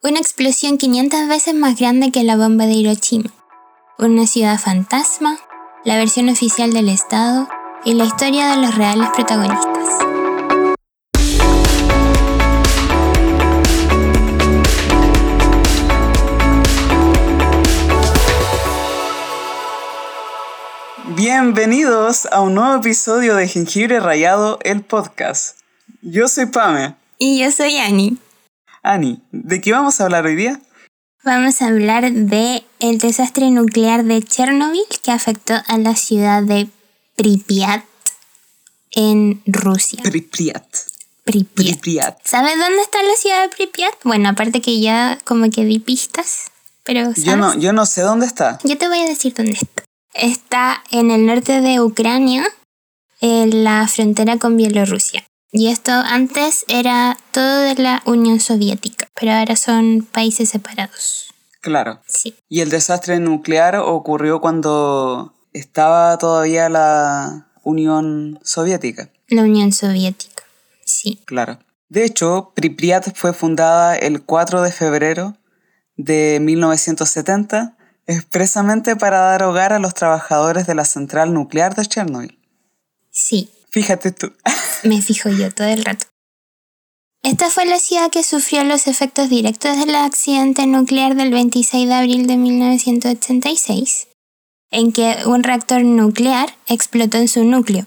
Una explosión 500 veces más grande que la bomba de Hiroshima. Una ciudad fantasma, la versión oficial del Estado y la historia de los reales protagonistas. Bienvenidos a un nuevo episodio de Jengibre Rayado, el podcast. Yo soy Pame. Y yo soy Ani. Ani, ¿de qué vamos a hablar hoy día? Vamos a hablar de el desastre nuclear de Chernobyl que afectó a la ciudad de Pripyat en Rusia. Pripyat. Pripyat. Pripyat. ¿Sabes dónde está la ciudad de Pripyat? Bueno, aparte que ya como que di pistas, pero ¿sabes? Yo no, yo no sé dónde está. Yo te voy a decir dónde está. Está en el norte de Ucrania, en la frontera con Bielorrusia. Y esto antes era todo de la Unión Soviética, pero ahora son países separados. Claro. Sí. Y el desastre nuclear ocurrió cuando estaba todavía la Unión Soviética. La Unión Soviética. Sí. Claro. De hecho, Pripyat fue fundada el 4 de febrero de 1970 expresamente para dar hogar a los trabajadores de la central nuclear de Chernobyl. Sí. Fíjate tú. Me fijo yo todo el rato. Esta fue la ciudad que sufrió los efectos directos del accidente nuclear del 26 de abril de 1986, en que un reactor nuclear explotó en su núcleo,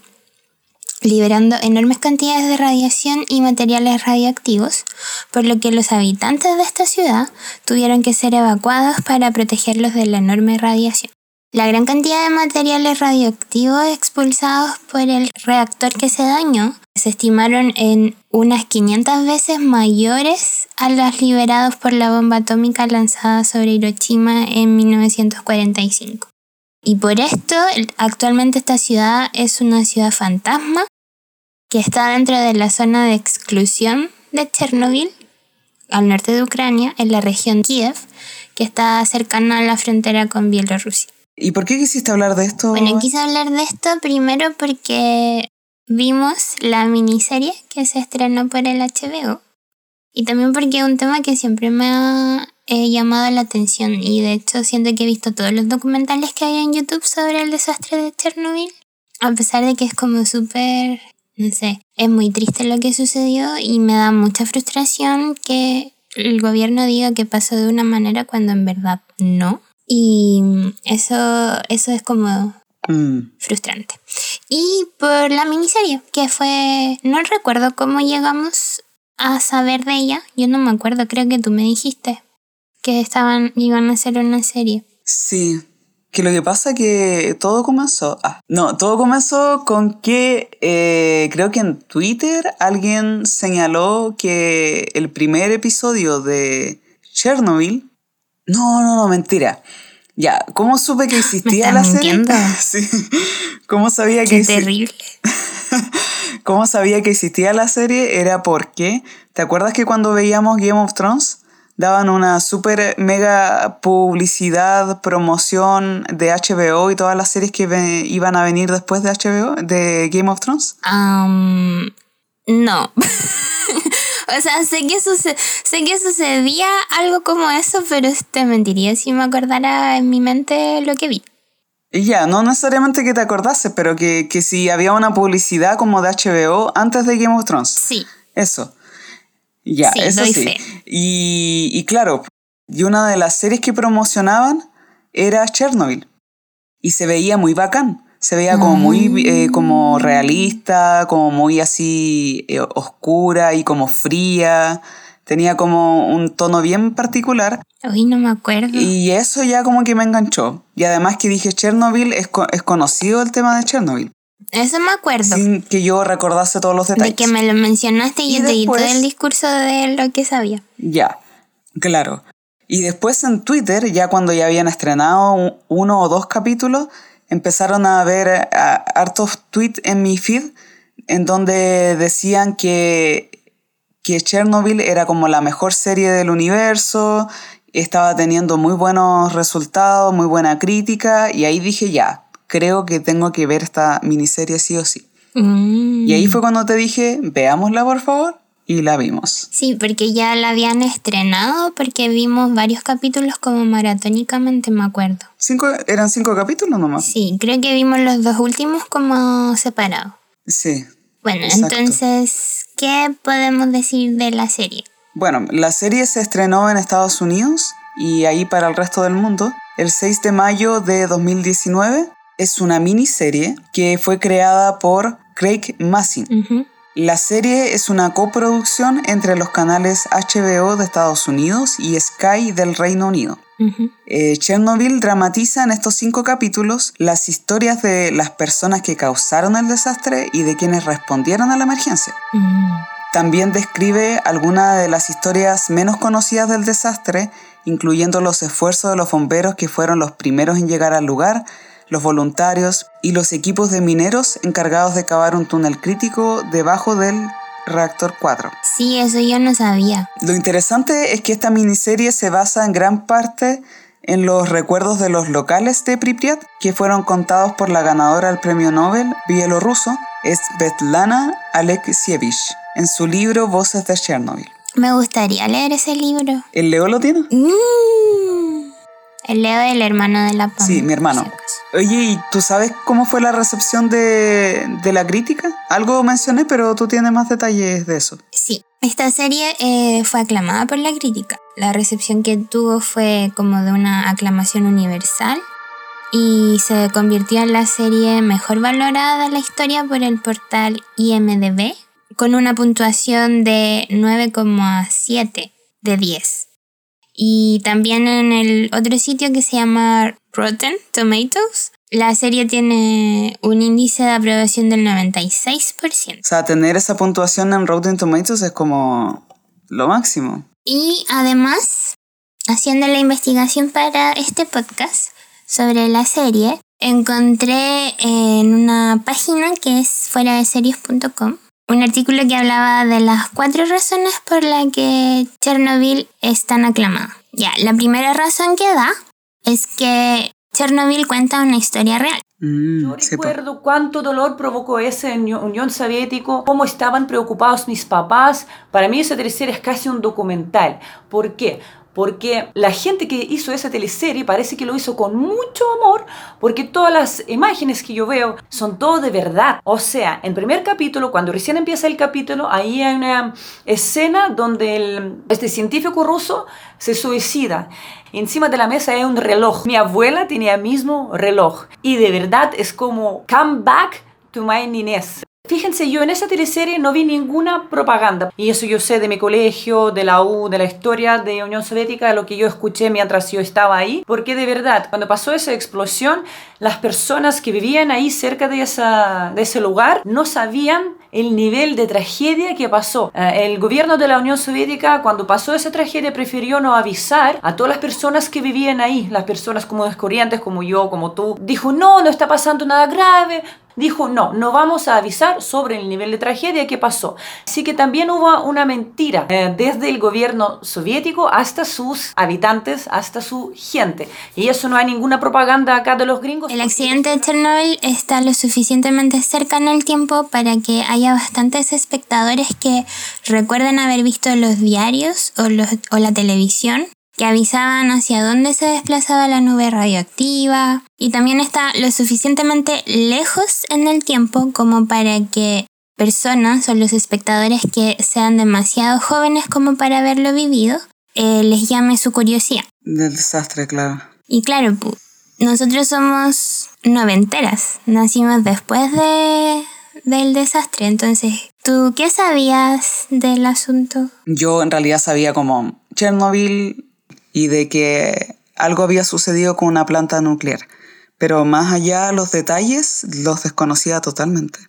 liberando enormes cantidades de radiación y materiales radioactivos, por lo que los habitantes de esta ciudad tuvieron que ser evacuados para protegerlos de la enorme radiación. La gran cantidad de materiales radioactivos expulsados por el reactor que se dañó se estimaron en unas 500 veces mayores a los liberados por la bomba atómica lanzada sobre Hiroshima en 1945. Y por esto, actualmente esta ciudad es una ciudad fantasma que está dentro de la zona de exclusión de Chernobyl, al norte de Ucrania, en la región Kiev, que está cercana a la frontera con Bielorrusia. ¿Y por qué quisiste hablar de esto? Bueno, quise hablar de esto primero porque vimos la miniserie que se estrenó por el HBO y también porque es un tema que siempre me ha eh, llamado la atención y de hecho siento que he visto todos los documentales que hay en YouTube sobre el desastre de Chernobyl, a pesar de que es como súper, no sé, es muy triste lo que sucedió y me da mucha frustración que el gobierno diga que pasó de una manera cuando en verdad no. Y eso, eso es como Mm, frustrante. Y por la miniserie, que fue, no recuerdo cómo llegamos a saber de ella, yo no me acuerdo, creo que tú me dijiste que estaban, iban a hacer una serie. sí. Que lo que pasa que todo comenzó... Ah, no, todo comenzó con que eh, creo que en Twitter alguien señaló que el primer episodio de Chernobyl... No, no, no, mentira. Ya, ¿cómo supe que existía la serie? Sí. ¿Cómo sabía que Qué terrible. ¿Cómo sabía que existía la serie? Era porque, ¿te acuerdas que cuando veíamos Game of Thrones daban una super mega publicidad, promoción de HBO y todas las series que iban a venir después de HBO, de Game of Thrones? Am, no. o sea, sé que, suce- sé que sucedía algo como eso, pero te mentiría si me acordara en mi mente lo que vi. Y ya, no necesariamente que te acordases, pero que, que si había una publicidad como de HBO antes de Game of Thrones. Sí. Eso. Ya, Sí, eso sí. fe. Y, y claro, y una de las series que promocionaban era Chernobyl. Y se veía muy bacán. Se veía como muy eh, como realista, como muy así eh, oscura y como fría. Tenía como un tono bien particular. Hoy no me acuerdo. Y eso ya como que me enganchó. Y además que dije Chernobyl, es, co- es conocido el tema de Chernobyl. Eso me acuerdo. Sin que yo recordase todos los de detalles. que me lo mencionaste y, Y yo te di todo el discurso de lo que sabía. Ya, claro. Y después en Twitter, ya cuando ya habían estrenado un- uno o dos capítulos, empezaron a ver a- hartos tweets en mi feed en donde decían que, que Chernobyl era como la mejor serie del universo, estaba teniendo muy buenos resultados, muy buena crítica, y ahí dije ya, creo que tengo que ver esta miniserie sí o sí. Mm. Y ahí fue cuando te dije, veámosla por favor. Y la vimos. Sí, porque ya la habían estrenado, porque vimos varios capítulos como maratónicamente, me acuerdo. Cinco, ¿Eran cinco capítulos nomás? Sí, creo que vimos los dos últimos como separados. Sí. Bueno, entonces, ¿qué podemos decir de la serie? Bueno, la serie se estrenó en Estados Unidos y ahí para el resto del mundo el 6 de mayo de 2019. Es una miniserie que fue creada por Craig Massin. La serie es una coproducción entre los canales HBO de Estados Unidos y Sky del Reino Unido. Eh, Chernobyl dramatiza en estos cinco capítulos las historias de las personas que causaron el desastre y de quienes respondieron a la emergencia. Mm. También describe algunas de las historias menos conocidas del desastre, incluyendo los esfuerzos de los bomberos que fueron los primeros en llegar al lugar, los voluntarios y los equipos de mineros encargados de cavar un túnel crítico debajo del reactor 4. Sí, eso yo no sabía. Lo interesante es que esta miniserie se basa en gran parte en los recuerdos de los locales de Pripyat que fueron contados por la ganadora del premio Nobel bielorruso Svetlana Alexievich en su libro Voces de Chernobyl. Me gustaría leer ese libro. ¿El Leo lo tiene? Mm. El Leo el hermano de la Pam. Sí, mi hermano. Oye, ¿y tú sabes cómo fue la recepción de, la crítica? Algo mencioné, pero tú tienes más detalles de eso. Sí, esta serie eh, fue aclamada por la crítica. La recepción que tuvo fue como de una aclamación universal y se convirtió en la serie mejor valorada de la historia por el portal IMDB con una puntuación de 9,7 de 10. Y también en el otro sitio que se llama Rotten Tomatoes, la serie tiene un índice de aprobación del 96%. O sea, tener esa puntuación en Rotten Tomatoes es como lo máximo. Y además, haciendo la investigación para este podcast sobre la serie, encontré en una página que es fuera de series.com un artículo que hablaba de las cuatro razones por las que Chernobyl es tan aclamada. Ya, la primera razón que da es que Chernobyl cuenta una historia real. Mm, Yo recuerdo cuánto dolor provocó ese en Unión Soviética, cómo estaban preocupados mis papás. Para mí esa tercera es casi un documental. ¿Por qué? Porque la gente que hizo esa teleserie parece que lo hizo con mucho amor, porque todas las imágenes que yo veo son todo de verdad. O sea, en primer capítulo, cuando recién empieza el capítulo, ahí hay una escena donde este científico ruso se suicida. Encima de la mesa hay un reloj. Mi abuela tenía el mismo reloj. Y de verdad es como come back to my niñez. Fíjense, yo en esa teleserie no vi ninguna propaganda. Y eso yo sé de mi colegio, de la U, de la historia de Unión Soviética, de lo que yo escuché mientras yo estaba ahí. Porque de verdad, cuando pasó esa explosión, las personas que vivían ahí cerca de, ese lugar no sabían el nivel de tragedia que pasó. Eh, el gobierno de la Unión Soviética, cuando pasó esa tragedia, prefirió no avisar a todas las personas que vivían ahí, las personas como descorrientes, como yo, como tú. Dijo, no, no está pasando nada grave, dijo, no, no vamos a avisar sobre el nivel de tragedia que pasó. Así que también hubo una mentira eh, desde el gobierno soviético hasta sus habitantes, hasta su gente. Y eso no hay ninguna propaganda acá de los gringos. El accidente de Chernobyl está lo suficientemente cerca en el tiempo para que haya bastantes espectadores que recuerden haber visto los diarios o, los, o la televisión que avisaban hacia dónde se desplazaba la nube radioactiva y también está lo suficientemente lejos en el tiempo como para que personas o los espectadores que sean demasiado jóvenes como para haberlo vivido eh, les llame su curiosidad. Del desastre, claro. Y claro, nosotros somos noventeras, nacimos después de, del desastre, entonces, ¿tú qué sabías del asunto? Yo en realidad sabía como Chernobyl y de que algo había sucedido con una planta nuclear. Pero más allá los detalles los desconocía totalmente.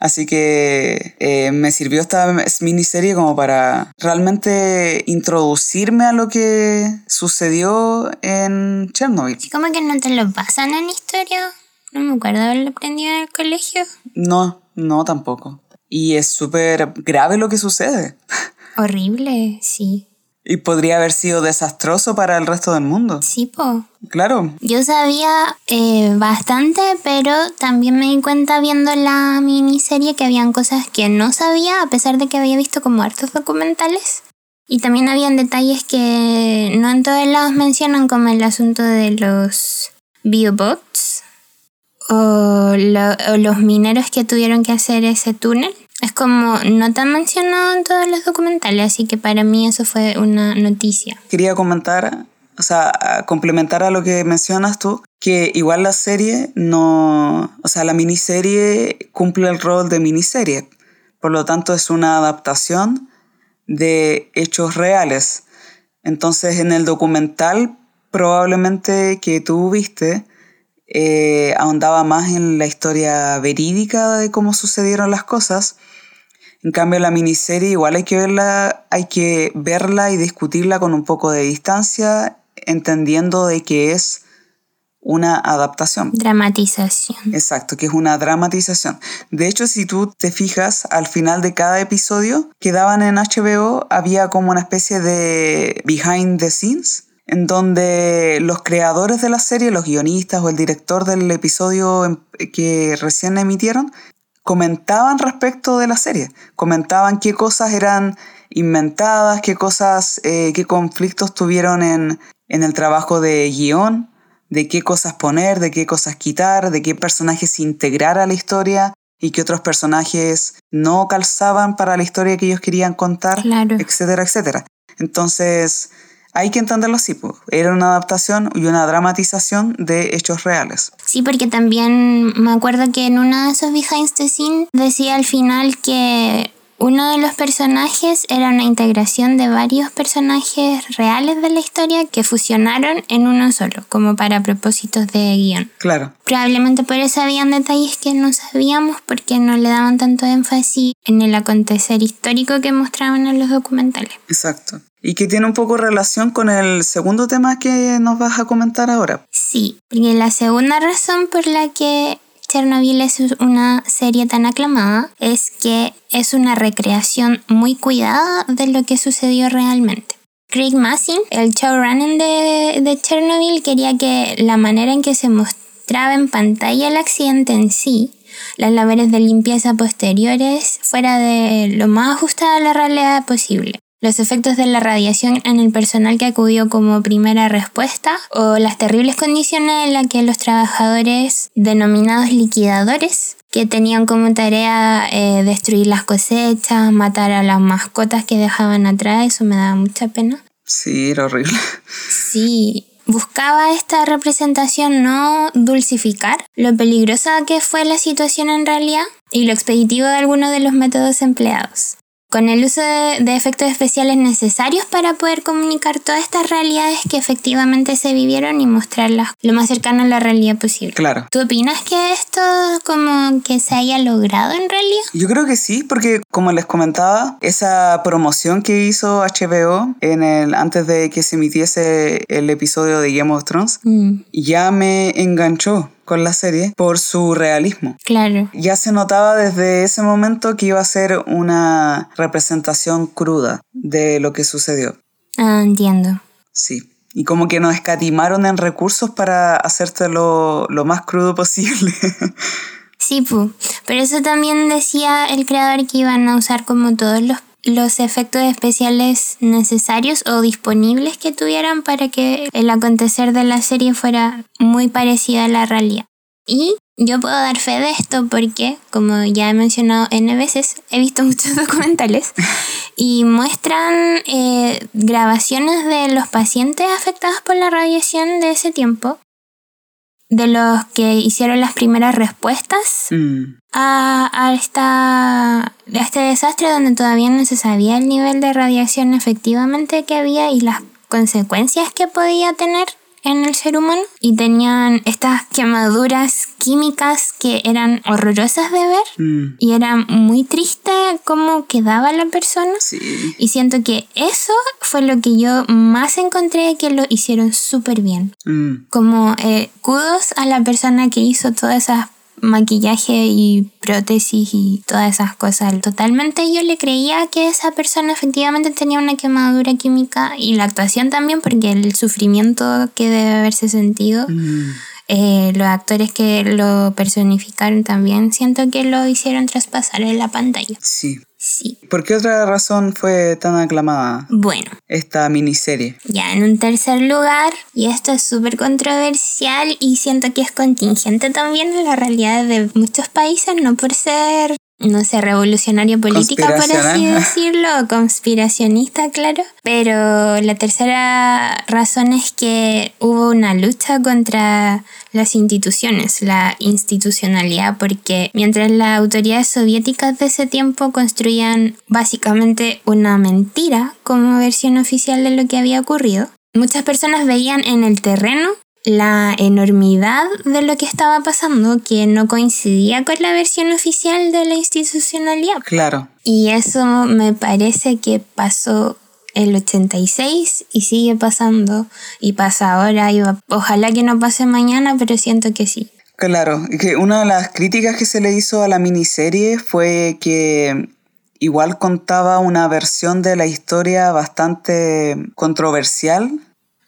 Así que eh, me sirvió esta miniserie como para realmente introducirme a lo que sucedió en Chernobyl. ¿Cómo que no te lo pasan en historia? No me acuerdo haberlo aprendido en el colegio. No, no tampoco. Y es súper grave lo que sucede. Horrible, sí. Y podría haber sido desastroso para el resto del mundo. Sí, po. Claro. Yo sabía eh, bastante, pero también me di cuenta viendo la miniserie que habían cosas que no sabía, a pesar de que había visto como hartos documentales. Y también habían detalles que no en todos lados mencionan, como el asunto de los biobots o, o los mineros que tuvieron que hacer ese túnel. Es como no tan mencionado en todos los documentales, así que para mí eso fue una noticia. Quería comentar, o sea, complementar a lo que mencionas tú, que igual la serie no, o sea, la miniserie cumple el rol de miniserie, por lo tanto es una adaptación de hechos reales. Entonces en el documental probablemente que tú viste eh, ahondaba más en la historia verídica de cómo sucedieron las cosas en cambio, la miniserie igual hay que verla, hay que verla y discutirla con un poco de distancia, entendiendo de que es una adaptación. Dramatización. Exacto, que es una dramatización. De hecho, si tú te fijas, al final de cada episodio que daban en HBO había como una especie de behind the scenes, en donde los creadores de la serie, los guionistas o el director del episodio que recién emitieron, comentaban respecto de la serie, comentaban qué cosas eran inventadas, qué cosas, eh, qué conflictos tuvieron en, en el trabajo de guion, de qué cosas poner, de qué cosas quitar, de qué personajes integrar a la historia y qué otros personajes no calzaban para la historia que ellos querían contar, etcétera, etcétera. Entonces, hay que entenderlo así, pues. era una adaptación y una dramatización de hechos reales. Sí, porque también me acuerdo que en uno de esos behind the scenes decía al final que uno de los personajes era una integración de varios personajes reales de la historia que fusionaron en uno solo, como para propósitos de guion. Claro. Probablemente por eso habían detalles que no sabíamos porque no le daban tanto énfasis en el acontecer histórico que mostraban en los documentales. Exacto. Y que tiene un poco relación con el segundo tema que nos vas a comentar ahora. Sí, porque la segunda razón por la que Chernobyl es una serie tan aclamada es que es una recreación muy cuidada de lo que sucedió realmente. Craig Massin, el showrunner de, de Chernobyl, quería que la manera en que se mostraba en pantalla el accidente en sí, las labores de limpieza posteriores, fuera de lo más ajustada a la realidad posible los efectos de la radiación en el personal que acudió como primera respuesta o las terribles condiciones en las que los trabajadores denominados liquidadores que tenían como tarea eh, destruir las cosechas, matar a las mascotas que dejaban atrás, eso me daba mucha pena. Sí, era horrible. Sí, buscaba esta representación no dulcificar lo peligrosa que fue la situación en realidad y lo expeditivo de algunos de los métodos empleados con el uso de, efectos especiales necesarios para poder comunicar todas estas realidades que efectivamente se vivieron y mostrarlas lo más cercano a la realidad posible. Claro. ¿Tú opinas que esto como que se haya logrado en realidad? Yo creo que sí, porque como les comentaba, esa promoción que hizo HBO en el, antes de que se emitiese el episodio de Game of Thrones mm. ya me enganchó con la serie por su realismo. Claro. Ya se notaba desde ese momento que iba a ser una representación cruda de lo que sucedió. Ah, entiendo. Sí. Y como que nos escatimaron en recursos para hacerte lo, más crudo posible. sí, pu. pero eso también decía el creador que iban a usar como todos los los efectos especiales necesarios o disponibles que tuvieran para que el acontecer de la serie fuera muy parecido a la realidad. Y yo puedo dar fe de esto porque, como ya he mencionado N veces, he visto muchos documentales y muestran eh, grabaciones de los pacientes afectados por la radiación de ese tiempo de los que hicieron las primeras respuestas mm. a, a, esta, a este desastre donde todavía no se sabía el nivel de radiación efectivamente que había y las consecuencias que podía tener en el ser humano y tenían estas quemaduras químicas que eran horrorosas de ver mm. y era muy triste cómo quedaba la persona y siento que eso fue lo que yo más encontré que lo hicieron súper bien mm. como eh, kudos a la persona que hizo todas esas maquillaje y prótesis y todas esas cosas. Totalmente yo le creía que esa persona efectivamente tenía una quemadura química y la actuación también porque el sufrimiento que debe haberse sentido. Mm. Eh, los actores que lo personificaron también siento que lo hicieron traspasar en la pantalla. Sí. Sí. ¿Por qué otra razón fue tan aclamada Bueno, esta miniserie? ya en un tercer lugar, y esto es súper controversial y siento que es contingente también en la realidad de muchos países, no por ser, no sé, revolucionaria política, por así decirlo, o conspiracionista, claro. Pero la tercera razón es que hubo una lucha contra las instituciones, la institucionalidad, porque mientras las autoridades soviéticas de ese tiempo construían básicamente una mentira como versión oficial de lo que había ocurrido, muchas personas veían en el terreno la enormidad de lo que estaba pasando que no coincidía con la versión oficial de la institucionalidad. Claro. Y eso me parece que pasó el 86 y sigue pasando y pasa ahora y va- ojalá que no pase mañana, pero siento que sí. Claro, que una de las críticas que se le hizo a la miniserie fue que igual contaba una versión de la historia bastante controversial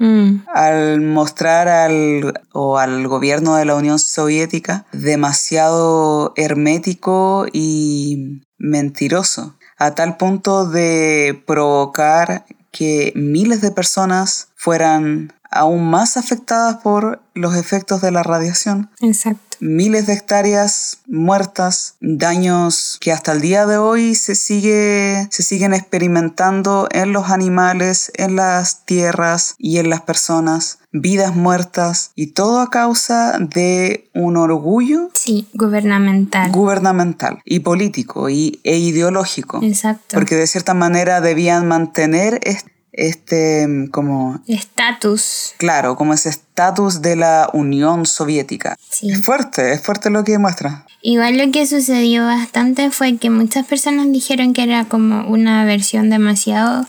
Mm, al mostrar al, o al gobierno de la Unión Soviética demasiado hermético y mentiroso, a tal punto de provocar que miles de personas fueran aún más afectadas por los efectos de la radiación exacto. Miles de hectáreas muertas, daños que hasta el día de hoy se, sigue, se siguen experimentando en los animales, en las tierras y en las personas, vidas muertas y todo a causa de un orgullo Sí, gubernamental. gubernamental y político y, e ideológico. Exacto. Porque de cierta manera debían mantener es- este, mm, como, Estatus. claro, como ese estatus de la Unión Soviética. Sí. Es fuerte, es fuerte lo que muestra. Igual lo que sucedió bastante fue que muchas personas dijeron que era como una versión demasiado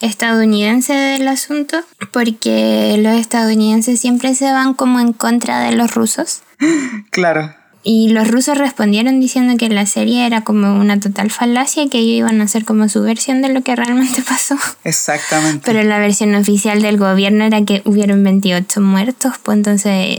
estadounidense del asunto, porque los estadounidenses siempre se van como en contra de los rusos. Claro, Y los rusos respondieron diciendo que la serie era como una total falacia y que ellos iban a hacer como su versión de lo que realmente pasó. exactamente. Pero la versión oficial del gobierno era que hubieron 28 muertos, pues entonces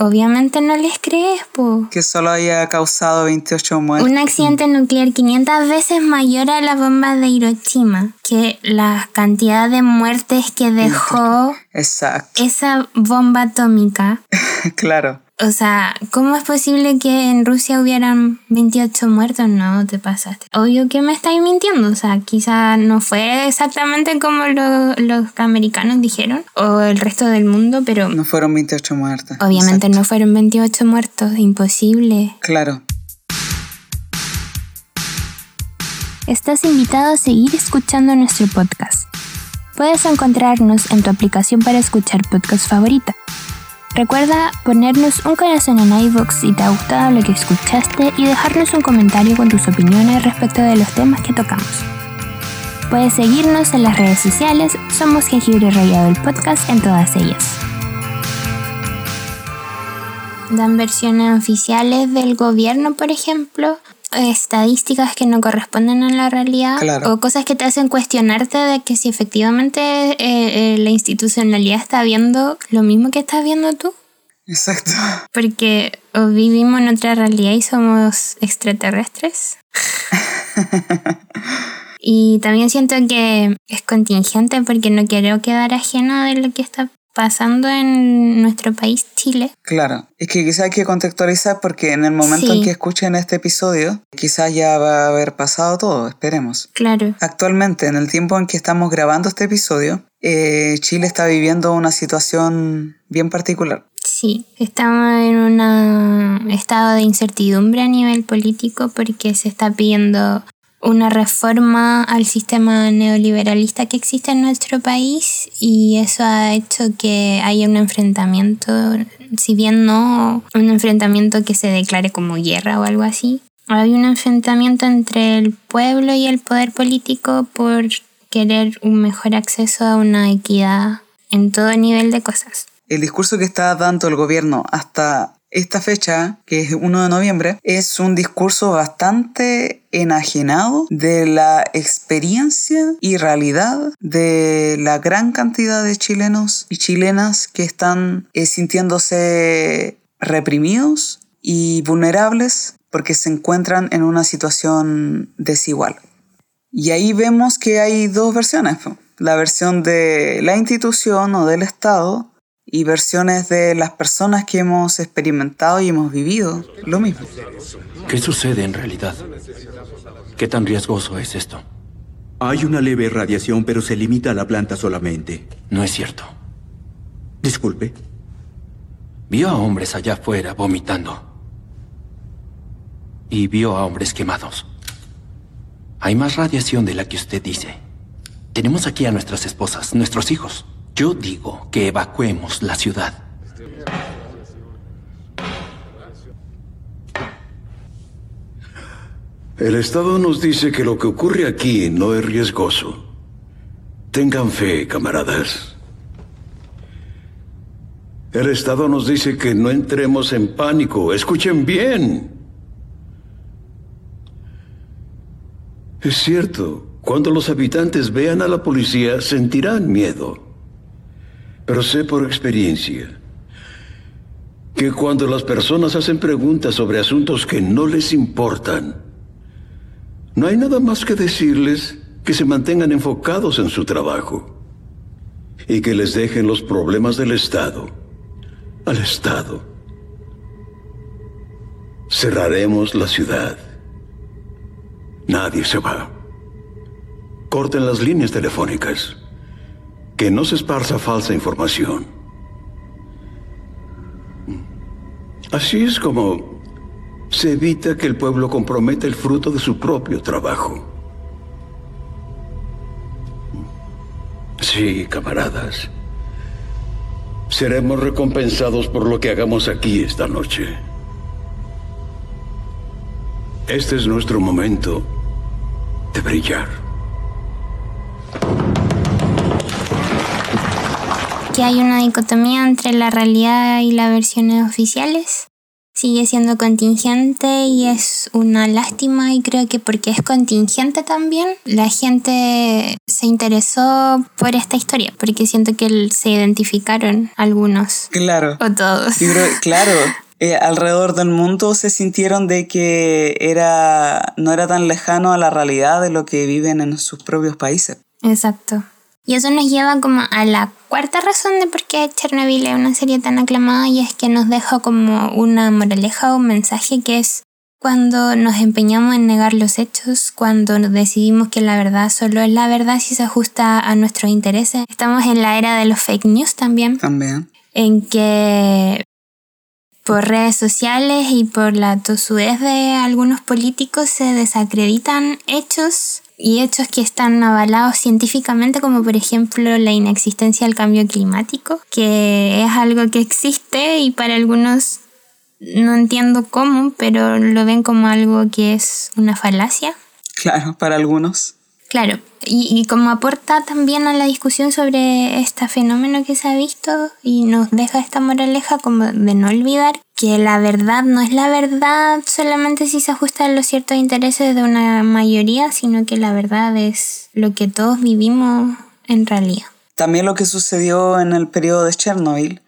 obviamente no les crees, pues. que solo haya causado 28 muertes. Un accidente nuclear 500 veces mayor a la bomba de Hiroshima, que la cantidad de muertes que dejó Exacto, esa bomba atómica. claro. O sea, ¿cómo es posible que en Rusia hubieran 28 muertos? No, te pasaste. Obvio que me estáis mintiendo. O sea, quizá no fue exactamente como lo- los americanos dijeron o el resto del mundo, pero No fueron 28 muertes. obviamente Exacto. no fueron 28 muertos. Imposible. Claro. Estás invitado a seguir escuchando nuestro podcast. Puedes encontrarnos en tu aplicación para escuchar podcast favorita. Recuerda ponernos un corazón en iVoox si te ha gustado lo que escuchaste y dejarnos un comentario con tus opiniones respecto de los temas que tocamos. Puedes seguirnos en las redes sociales, somos Jengibre Rayado el Podcast en todas ellas. Dan versiones oficiales del gobierno, por ejemplo, estadísticas que no corresponden a la realidad Claro. o cosas que te hacen cuestionarte de que si efectivamente eh, eh, la institucionalidad está viendo lo mismo que estás viendo tú. Exacto. Porque o vivimos en otra realidad y somos extraterrestres. y también siento que es contingente porque no quiero quedar ajena de lo que está pasando en nuestro país, Chile. Claro. Es que quizás hay que contextualizar porque en el momento Sí. en que escuchen este episodio, quizás ya va a haber pasado todo, esperemos. Claro. Actualmente, en el tiempo en que estamos grabando este episodio, eh, Chile está viviendo una situación bien particular. Sí, estamos en un estado de incertidumbre a nivel político porque se está pidiendo una reforma al sistema neoliberalista que existe en nuestro país y eso ha hecho que haya un enfrentamiento, si bien no un enfrentamiento que se declare como guerra o algo así, hay un enfrentamiento entre el pueblo y el poder político por querer un mejor acceso a una equidad en todo nivel de cosas. El discurso que está dando el gobierno hasta esta fecha, que es 1 de noviembre, es un discurso bastante enajenado de la experiencia y realidad de la gran cantidad de chilenos y chilenas que están eh, sintiéndose reprimidos y vulnerables porque se encuentran en una situación desigual. Y ahí vemos que hay dos versiones. La versión de la institución o del Estado y versiones de las personas que hemos experimentado y hemos vivido lo mismo. ¿Qué sucede en realidad? ¿Qué tan riesgoso es esto? Hay una leve radiación, pero se limita a la planta solamente. No es cierto. Disculpe. Vio a hombres allá afuera vomitando. Y vio a hombres quemados. Hay más radiación de la que usted dice. Tenemos aquí a nuestras esposas, nuestros hijos. Yo digo que evacuemos la ciudad. El Estado nos dice que lo que ocurre aquí no es riesgoso. Tengan fe, camaradas. El Estado nos dice que no entremos en pánico. Escuchen bien. Es cierto, cuando los habitantes vean a la policía sentirán miedo. Pero sé por experiencia que cuando las personas hacen preguntas sobre asuntos que no les importan, no hay nada más que decirles que se mantengan enfocados en su trabajo y que les dejen los problemas del Estado al Estado. Cerraremos la ciudad. Nadie se va. Corten las líneas telefónicas que no se esparza falsa información. Así es como se evita que el pueblo comprometa el fruto de su propio trabajo. Sí, camaradas. Seremos recompensados por lo que hagamos aquí esta noche. Este es nuestro momento de brillar. Que hay una dicotomía entre la realidad y las versiones oficiales. Sigue siendo contingente y es una lástima y creo que porque es contingente también, la gente se interesó por esta historia, porque siento que se identificaron algunos. Claro. O todos. claro. Eh, alrededor del mundo se sintieron de que era, no era tan lejano a la realidad de lo que viven en sus propios países. Exacto. Y eso nos lleva como a la cuarta razón de por qué Chernobyl es una serie tan aclamada y es que nos deja como una moraleja o un mensaje que es cuando nos empeñamos en negar los hechos, cuando decidimos que la verdad solo es la verdad si se ajusta a nuestros intereses. Estamos en la era de los fake news también. También. En que por redes sociales y por la tosudez de algunos políticos se desacreditan hechos y hechos que están avalados científicamente, como por ejemplo la inexistencia del cambio climático, que es algo que existe y para algunos no entiendo cómo, pero lo ven como algo que es una falacia. Claro, para algunos. Claro, y, como aporta también a la discusión sobre este fenómeno que se ha visto y nos deja esta moraleja como de no olvidar que la verdad no es la verdad solamente si se ajusta a los ciertos intereses de una mayoría, sino que la verdad es lo que todos vivimos en realidad. También lo que sucedió en el periodo de Chernobyl,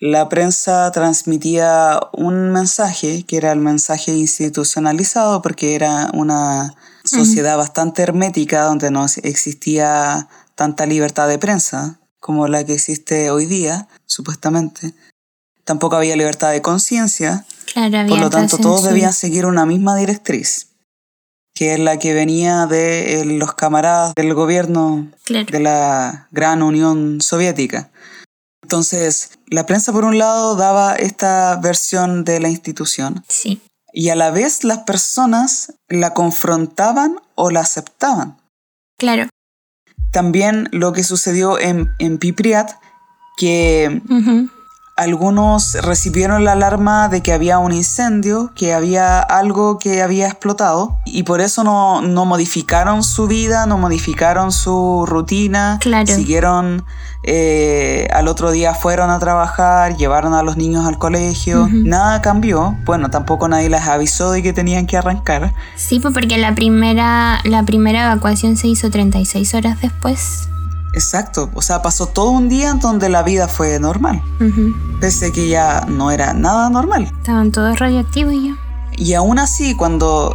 la prensa transmitía un mensaje que era el mensaje institucionalizado porque era una sociedad bastante hermética donde no existía tanta libertad de prensa como la que existe hoy día, supuestamente. Tampoco había libertad de conciencia. por lo tanto, todos debían seguir una misma directriz, que es la que venía de eh, los camaradas del gobierno de la gran Unión Soviética. Entonces, la prensa por un lado daba esta versión de la institución. Sí y a la vez las personas la confrontaban o la aceptaban. Claro. También lo que sucedió en, en Pipriat, que algunos recibieron la alarma de que había un incendio, que había algo que había explotado y por eso no, no modificaron su vida, no modificaron su rutina, Claro. siguieron, eh, al otro día fueron a trabajar, llevaron a los niños al colegio, nada cambió, bueno, tampoco nadie les avisó de que tenían que arrancar, Sí, pues porque la primera, la primera evacuación se hizo 36 horas después. Exacto, o sea, pasó todo un día en donde la vida fue normal, Ujú. pese que ya no era nada normal. Estaban todos radioactivos ya. Y aún así, cuando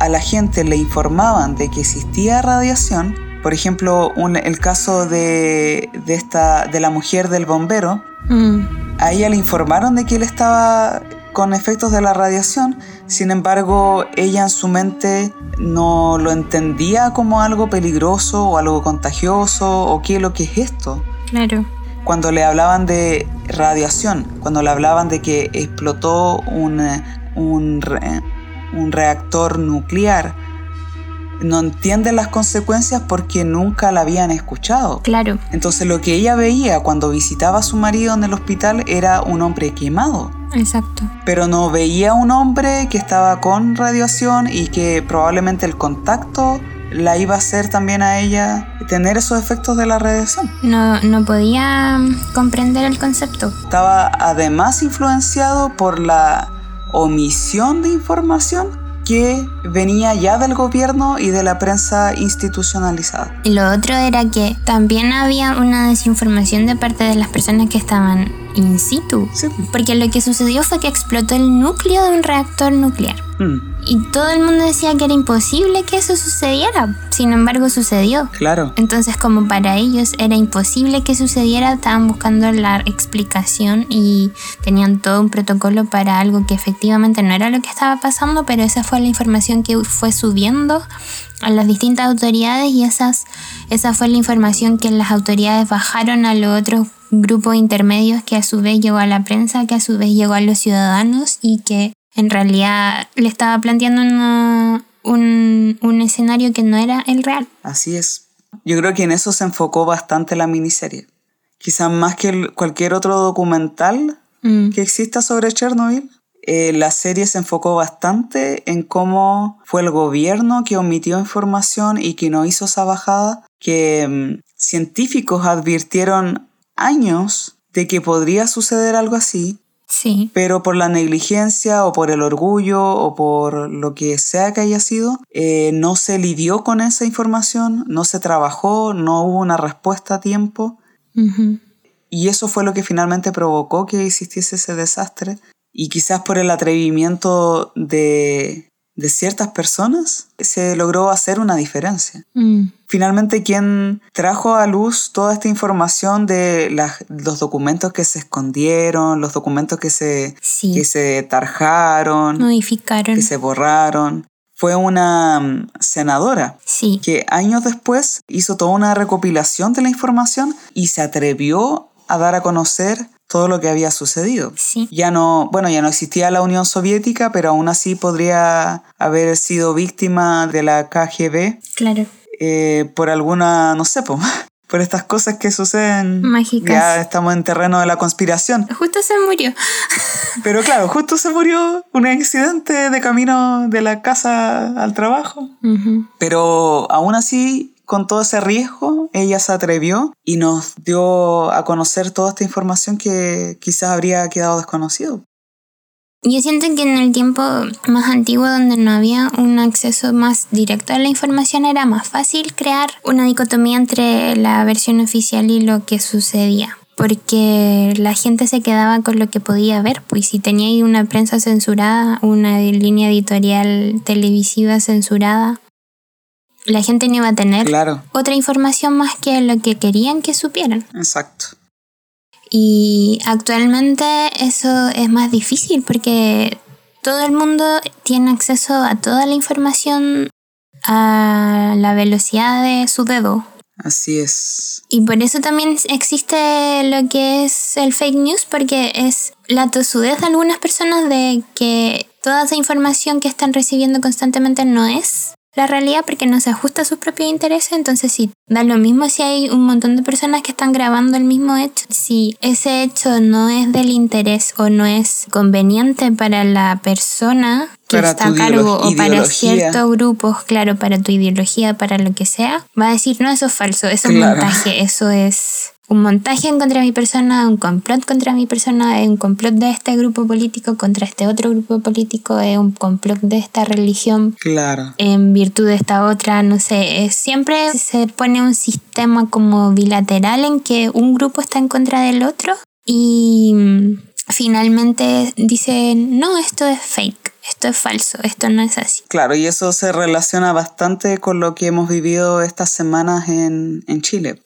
a la gente le informaban de que existía radiación, por ejemplo, un- el caso de, de, esta, de la mujer del bombero, Mm, a ella le informaron de que él estaba con efectos de la radiación, sin embargo, ella en su mente no lo entendía como algo peligroso o algo contagioso o qué es lo que es esto claro. cuando le hablaban de radiación, cuando le hablaban de que explotó un, un, un reactor nuclear, no entienden las consecuencias porque nunca la habían escuchado. Claro. Entonces lo que ella veía cuando visitaba a su marido en el hospital era un hombre quemado, Exacto. pero no veía un hombre que estaba con radiación y que probablemente el contacto la iba a hacer también a ella tener esos efectos de la radiación. No, no podía comprender el concepto. estaba además influenciado por la omisión de información que venía ya del gobierno y de la prensa institucionalizada. Y lo otro era que también había una desinformación de parte de las personas que estaban in situ. Sí. Porque lo que sucedió fue que explotó el núcleo de un reactor nuclear. Mm, Y todo el mundo decía que era imposible que eso sucediera. Sin embargo, sucedió. claro, Entonces, como para ellos era imposible que sucediera, estaban buscando la explicación y tenían todo un protocolo para algo que efectivamente no era lo que estaba pasando, pero esa fue la información que fue subiendo a las distintas autoridades y esas, esa fue la información que las autoridades bajaron a los otros grupos intermedios que a su vez llegó a la prensa, que a su vez llegó a los ciudadanos y que en realidad le estaba planteando una- un, un escenario que no era el real. así es. Yo creo que en eso se enfocó bastante la miniserie. Quizás más que el- cualquier otro documental Mm. que exista sobre Chernobyl, eh, la serie se enfocó bastante en cómo fue el gobierno que omitió información y que no hizo esa bajada, que mm, científicos advirtieron años de que podría suceder algo así, Sí, pero por la negligencia o por el orgullo o por lo que sea que haya sido, eh, no se lidió con esa información, no se trabajó, no hubo una respuesta a tiempo. Y eso fue lo que finalmente provocó que existiese ese desastre. Y quizás por el atrevimiento de, de ciertas personas se logró hacer una diferencia. mm, Finalmente, quien trajo a luz toda esta información de las- los documentos que se escondieron, los documentos que se, Sí. que se tarjaron, modificaron. que se borraron, fue una mm, senadora Sí, que años después hizo toda una recopilación de la información y se atrevió a dar a conocer todo lo que había sucedido. sí, Ya no, bueno, ya no existía la Unión Soviética, pero aún así podría haber sido víctima de la KGB claro. eh, por alguna, no sé, po, por estas cosas que suceden. Mágicas. Ya estamos en terreno de la conspiración. Justo se murió. Pero claro, justo se murió un accidente de camino de la casa al trabajo. Ujú, Pero aún así, con todo ese riesgo, ella se atrevió y nos dio a conocer toda esta información que quizás habría quedado desconocido. Yo siento que en el tiempo más antiguo donde no había un acceso más directo a la información era más fácil crear una dicotomía entre la versión oficial y lo que sucedía. Porque la gente se quedaba con lo que podía ver, pues si tenía una prensa censurada, una línea editorial televisiva censurada, la gente no iba a tener Claro, otra información más que lo que querían que supieran. exacto. Y actualmente eso es más difícil porque todo el mundo tiene acceso a toda la información a la velocidad de su dedo. Así es. Y por eso también existe lo que es el fake news, porque es la tosudez de algunas personas de que toda esa información que están recibiendo constantemente no es la realidad porque no se ajusta a sus propios intereses, entonces sí, da lo mismo si hay un montón de personas que están grabando el mismo hecho. Si ese hecho no es del interés o no es conveniente para la persona que está a cargo o para ciertos grupos, claro, para tu ideología, para lo que sea, va a decir, no, eso es falso, eso es montaje, eso es un montaje en contra de mi persona, un complot contra mi persona, un complot de este grupo político contra este otro grupo político, es un complot de esta religión. Claro. En virtud de esta otra, no sé, siempre se pone un sistema como bilateral en que un grupo está en contra del otro y mm, finalmente dice, no, esto es fake. Esto es falso, esto no es así. Claro, y eso se relaciona bastante con lo que hemos vivido estas semanas en, en Chile.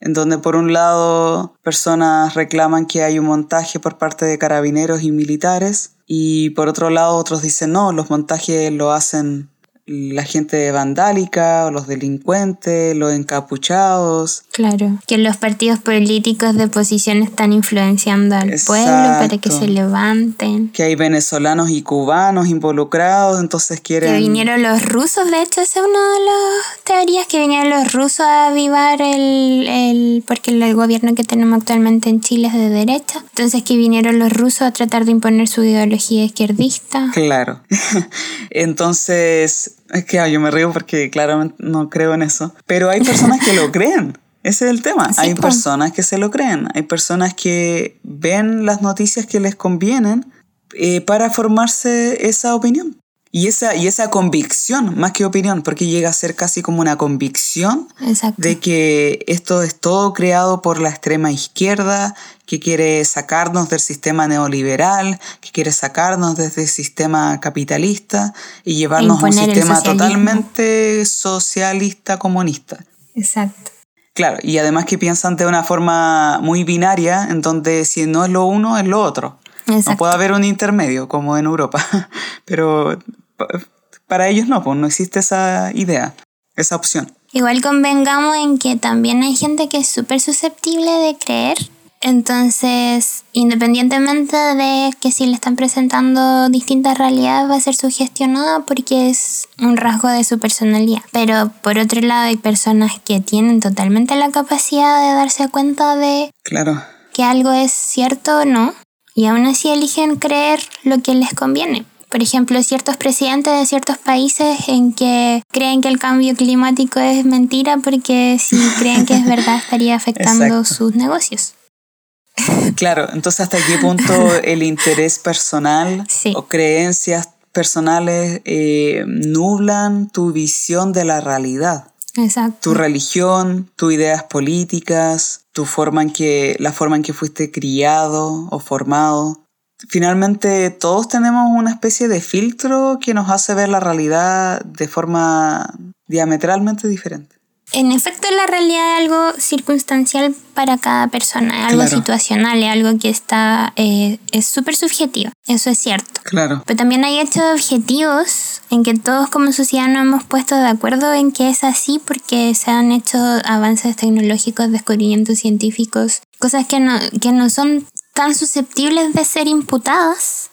En donde por un lado personas reclaman que hay un montaje por parte de carabineros y militares y por otro lado otros dicen no, los montajes lo hacen la gente vandálica o los delincuentes, los encapuchados. Claro, que los partidos políticos de oposición están influenciando al pueblo para que se levanten. Que hay venezolanos y cubanos involucrados, entonces quieren... Que vinieron los rusos, de hecho, esa es una de las teorías, que vinieron los rusos a avivar el... el porque el gobierno que tenemos actualmente en Chile es de derecha, entonces que vinieron los rusos a tratar de imponer su ideología izquierdista. Claro, entonces es que yo me río porque claramente no creo en eso. Pero hay personas que lo creen. Ese es el tema. hay personas que se lo creen. Hay personas que ven las noticias que les convienen eh, para formarse esa opinión. Y esa, y esa convicción, más que opinión, porque llega a ser casi como una convicción de que esto es todo creado por la extrema izquierda, que quiere sacarnos del sistema neoliberal, que quiere sacarnos desde el sistema capitalista y llevarnos a un sistema totalmente socialista comunista. Exacto. Claro, y además que piensan de una forma muy binaria, en donde si no es lo uno, es lo otro. No puede haber un intermedio, como en Europa. Pero para ellos no, pues no existe esa idea, esa opción. Igual convengamos en que también hay gente que es súper susceptible de creer. Entonces, independientemente de que si le están presentando distintas realidades, va a ser sugestionada porque es un rasgo de su personalidad. Pero por otro lado, hay personas que tienen totalmente la capacidad de darse cuenta de claro. que algo es cierto o no, y aún así eligen creer lo que les conviene por ejemplo, ciertos presidentes de ciertos países en que creen que el cambio climático es mentira porque si creen que es verdad estaría afectando sus negocios. Claro, entonces hasta qué punto el interés personal o creencias personales eh, nublan tu visión de la realidad. Exacto. Tu religión, tus ideas políticas, tu forma en que, la forma en que fuiste criado o formado finalmente todos tenemos una especie de filtro que nos hace ver la realidad de forma diametralmente diferente. En efecto, la realidad es algo circunstancial para cada persona, es algo situacional, es algo que está, eh, es súper subjetivo, eso es cierto. Claro. Pero también hay hechos objetivos en que todos como sociedad nos hemos puesto de acuerdo en que es así porque se han hecho avances tecnológicos, descubrimientos científicos, cosas que no, que no son tan susceptibles de ser imputadas.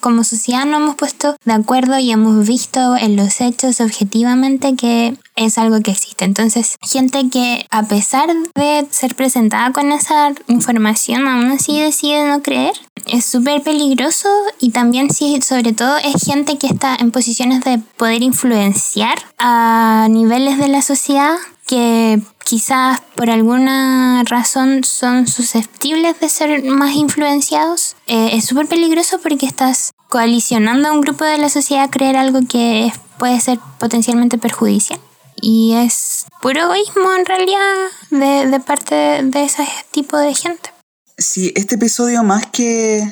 Como sociedad no hemos puesto de acuerdo y hemos visto en los hechos objetivamente que es algo que existe. Entonces, gente que a pesar de ser presentada con esa información, aún así decide no creer, es súper peligroso y también sí, sobre todo es gente que está en posiciones de poder influenciar a niveles de la sociedad que quizás por alguna razón son susceptibles de ser más influenciados, eh, es súper peligroso porque estás coalicionando a un grupo de la sociedad a creer algo que puede ser potencialmente perjudicial. Y es puro egoísmo en realidad de, de parte de, ese tipo de gente. Sí, este episodio más que,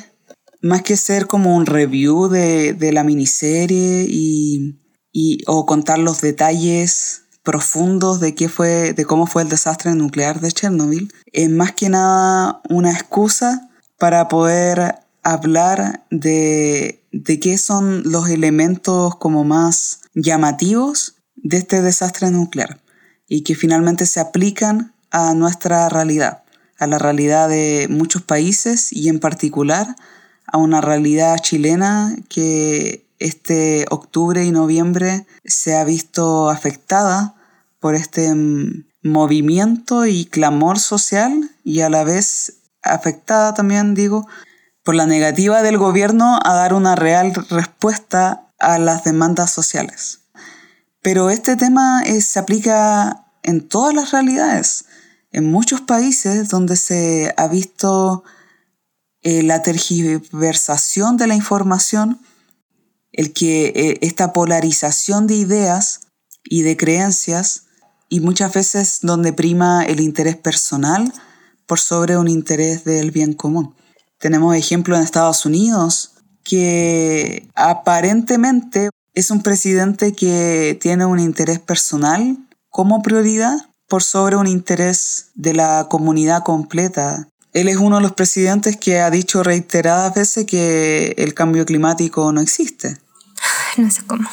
más que ser como un review de, de la miniserie y, y, o contar los detalles profundos de qué fue, de cómo fue el desastre nuclear de Chernobyl, es más que nada una excusa para poder hablar de, de qué son los elementos como más llamativos de este desastre nuclear y que finalmente se aplican a nuestra realidad, a la realidad de muchos países y en particular a una realidad chilena que este octubre y noviembre se ha visto afectada por este mm, movimiento y clamor social y a la vez afectada también, digo, por la negativa del gobierno a dar una real respuesta a las demandas sociales. Pero este tema eh, se aplica en todas las realidades. En muchos países donde se ha visto eh, la tergiversación de la información, el que eh, esta polarización de ideas y de creencias, y muchas veces donde prima el interés personal por sobre un interés del bien común. Tenemos ejemplos en Estados Unidos que aparentemente es un presidente que tiene un interés personal como prioridad por sobre un interés de la comunidad completa. Él es uno de los presidentes que ha dicho reiteradas veces que el cambio climático no existe. No sé cómo.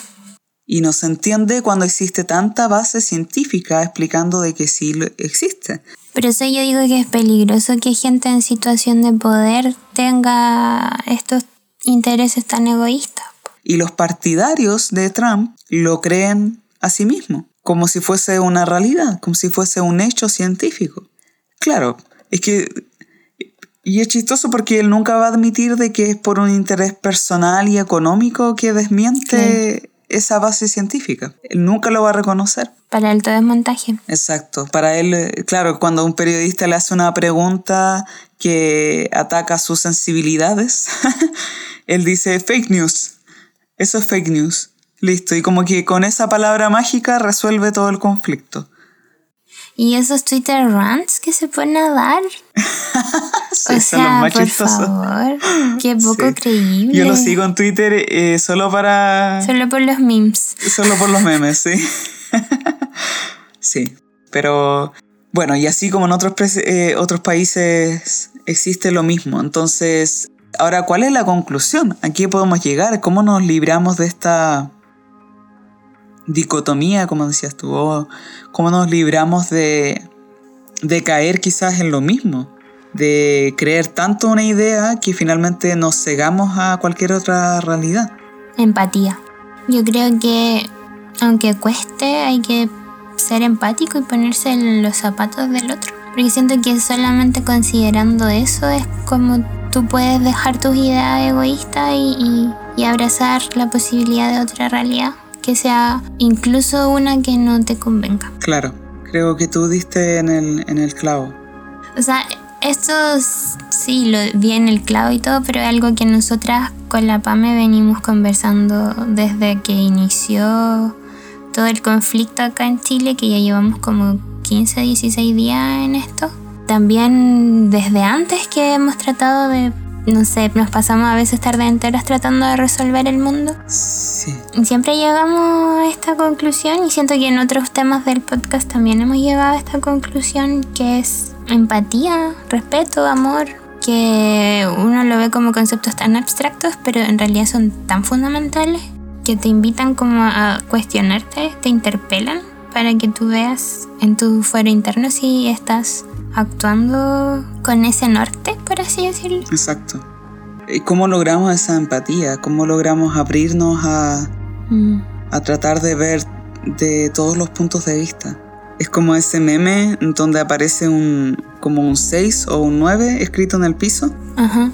Y no se entiende cuando existe tanta base científica explicando de que sí existe. Pero eso yo digo que es peligroso que gente en situación de poder tenga estos intereses tan egoístas. Y los partidarios de Trump lo creen a sí mismo como si fuese una realidad, como si fuese un hecho científico. Claro, es que... Y es chistoso porque él nunca va a admitir de que es por un interés personal y económico que desmiente esa base científica. Él nunca lo va a reconocer. Para él todo es montaje. Exacto. Para él, eh, claro, cuando un periodista le hace una pregunta que ataca sus sensibilidades, él dice fake news. Eso es fake news. Listo, y como que con esa palabra mágica resuelve todo el conflicto. ¿Y esos Twitter rants que se pueden a dar? sí, o sea, los por favor, qué poco creíble. Yo lo sigo en Twitter eh, solo para... Solo por los memes. Solo por los memes, sí. sí, pero bueno, y así como en otros, eh, otros países existe lo mismo. Entonces, ahora, ¿cuál es la conclusión? ¿A qué podemos llegar? ¿Cómo nos libramos de esta dicotomía, como decías tú, cómo nos libramos de, de caer quizás en lo mismo, de creer tanto una idea que finalmente nos cegamos a cualquier otra realidad. Empatía. Yo creo que aunque cueste, hay que ser empático y ponerse en los zapatos del otro. Porque siento que solamente considerando eso es como tú puedes dejar tus ideas egoístas y, y abrazar la posibilidad de otra realidad que sea incluso una que no te convenga. Claro, creo que tú diste en el, en el clavo. O sea, esto sí lo vi en el clavo y todo, pero es algo que nosotras con la PAME venimos conversando desde que inició todo el conflicto acá en Chile, que ya llevamos como 15, 16 días en esto. También desde antes que hemos tratado de no sé, nos pasamos a veces tarde enteras tratando de resolver el mundo. Sí. Y siempre llegamos a esta conclusión y siento que en otros temas del podcast también hemos llegado a esta conclusión que es empatía, respeto, amor, que uno lo ve como conceptos tan abstractos, pero en realidad son tan fundamentales que te invitan como a cuestionarte, te interpelan para que tú veas en tu fuero interno si estás actuando con ese norte, por así decirlo. Exacto. ¿Y cómo logramos esa empatía? ¿Cómo logramos abrirnos a, mm. a tratar de ver de todos los puntos de vista? Es como ese meme donde aparece un como un 6 o un 9 escrito en el piso. Ajá.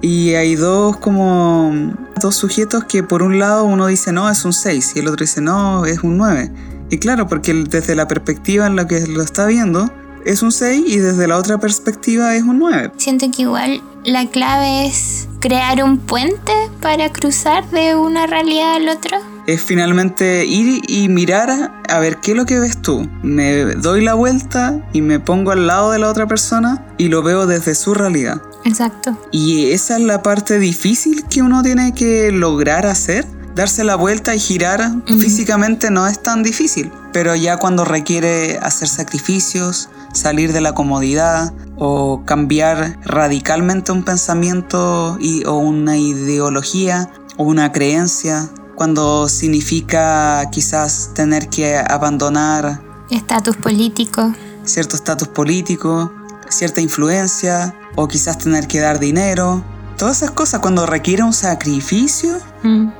Y hay dos como dos sujetos que por un lado uno dice no, es un 6 y el otro dice no, es un 9. Y claro, porque desde la perspectiva en la que lo está viendo, es un 6 y desde la otra perspectiva es un 9. Siento que igual la clave es crear un puente para cruzar de una realidad al otro. Es finalmente ir y mirar a ver qué es lo que ves tú. Me doy la vuelta y me pongo al lado de la otra persona y lo veo desde su realidad. Exacto. Y esa es la parte difícil que uno tiene que lograr hacer darse la vuelta y girar físicamente no es tan difícil, pero ya cuando requiere hacer sacrificios, salir de la comodidad o cambiar radicalmente un pensamiento y, o una ideología o una creencia, cuando significa quizás tener que abandonar estatus político, cierto estatus político, cierta influencia o quizás tener que dar dinero. Todas esas cosas cuando requiere un sacrificio, mm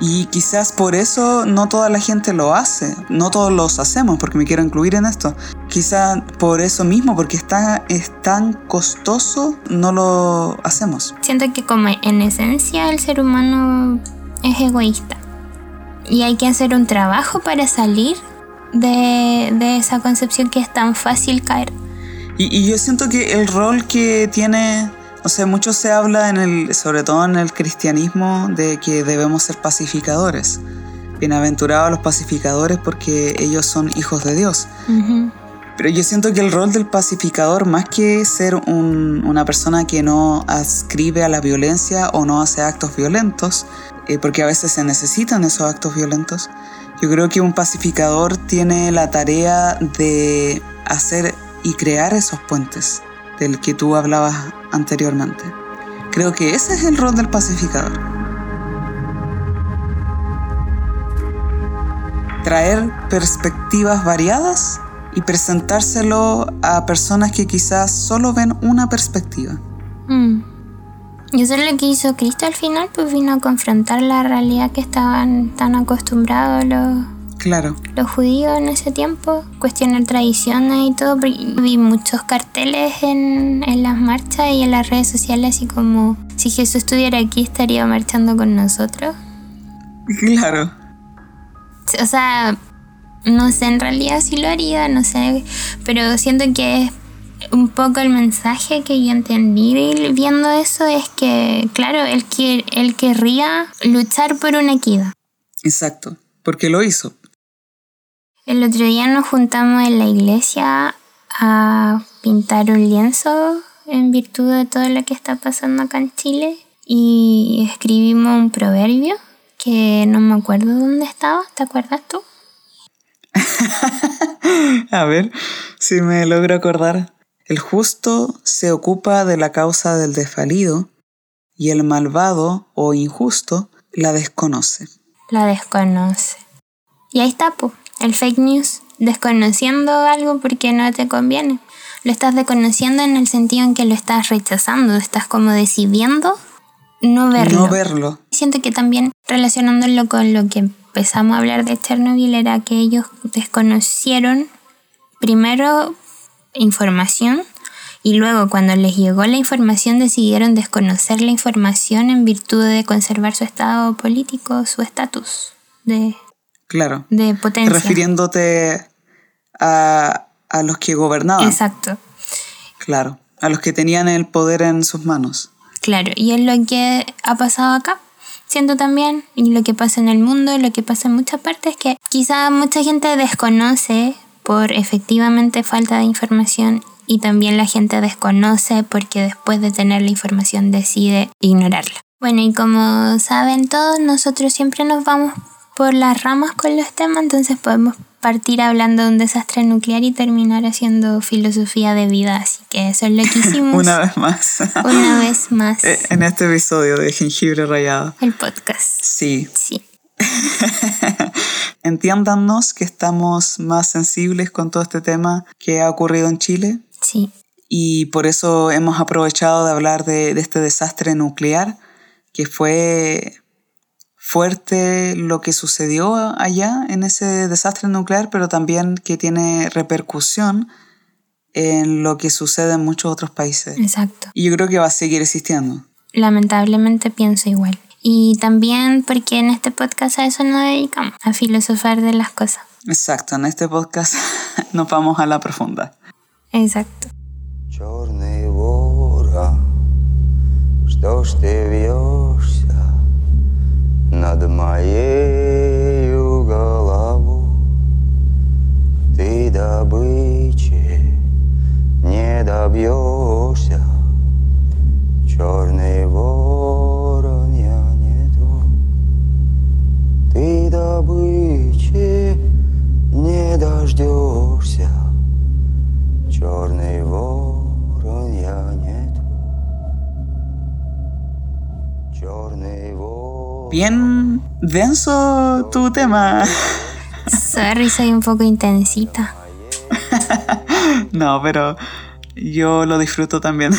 Y quizás por eso no toda la gente lo hace, no todos los hacemos, porque me quiero incluir en esto. Quizás por eso mismo, porque está, es tan costoso, no lo hacemos. Siento que como en esencia el ser humano es egoísta. Y hay que hacer un trabajo para salir de, de esa concepción que es tan fácil caer. Y, y yo siento que el rol que tiene o sea, mucho se habla, en el, sobre todo en el cristianismo, de que debemos ser pacificadores. Bienaventurados los pacificadores porque ellos son hijos de Dios. Pero yo siento que el rol del pacificador, más que ser un, una persona que no ascribe a la violencia o no hace actos violentos, eh, porque a veces se necesitan esos actos violentos, yo creo que un pacificador tiene la tarea de hacer y crear esos puentes del que tú hablabas anteriormente. Creo que ese es el rol del pacificador. Traer perspectivas variadas y presentárselo a personas que quizás solo ven una perspectiva. Mm. Y eso es lo que hizo Cristo al final, pues vino a confrontar la realidad que estaban tan acostumbrados los, Claro. los judíos en ese tiempo, cuestionar tradiciones y todo. Vi muchos carteles en, en las marchas y en las redes sociales, así como si Jesús estuviera aquí estaría marchando con nosotros. Claro. O sea, no sé en realidad si lo haría, no sé, pero siento que es un poco el mensaje que yo entendí viendo eso es que, claro, él, que, él querría luchar por una equidad. Exacto. Porque lo hizo. El otro día nos juntamos en la iglesia a pintar un lienzo en virtud de todo lo que está pasando acá en Chile y escribimos un proverbio que no me acuerdo dónde estaba, ¿te acuerdas tú? A ver si me logro acordar. El justo se ocupa de la causa del desvalido y el malvado o injusto la desconoce. La desconoce. Y ahí está, po, el fake news, desconociendo algo porque no te conviene. Lo estás desconociendo en el sentido en que lo estás rechazando, estás como decidiendo no verlo. No verlo. Siento que también relacionándolo con lo que empezamos a hablar de Chernobyl era que ellos desconocieron primero información y luego cuando les llegó la información decidieron desconocer la información en virtud de conservar su estado político, su estatus de, Claro. de potencia. Refiriéndote a, a los que gobernaban. Exacto, Claro. A los que tenían el poder en sus manos. claro. Y es lo que ha pasado acá. Siento también, y lo que pasa en el mundo, lo que pasa en muchas partes, que quizá mucha gente desconoce por efectivamente falta de información y también la gente desconoce porque después de tener la información decide ignorarla. Bueno, y como saben todos, nosotros siempre nos vamos por las ramas con los temas, entonces podemos partir hablando de un desastre nuclear y terminar haciendo filosofía de vida, así que eso es lo que hicimos Una vez más. una vez más Eh, en este episodio de Jengibre Rayado. el podcast. Sí. Sí, Entiéndanos que estamos más sensibles con todo este tema que ha ocurrido en Chile sí, y por eso hemos aprovechado de hablar de, de este desastre nuclear que fue fuerte lo que sucedió allá en ese desastre nuclear, pero también que tiene repercusión en lo que sucede en muchos otros países. exacto. Y yo creo que va a seguir existiendo. Lamentablemente pienso igual. Y también porque en este podcast a eso nos dedicamos, a filosofar de las cosas. Exacto, en este podcast nos vamos a la profunda. Exacto. Над моей головой? Ты добычи не добьешься, Bien denso tu tema. Sorry, soy un poco intensita. No, pero yo lo disfruto también.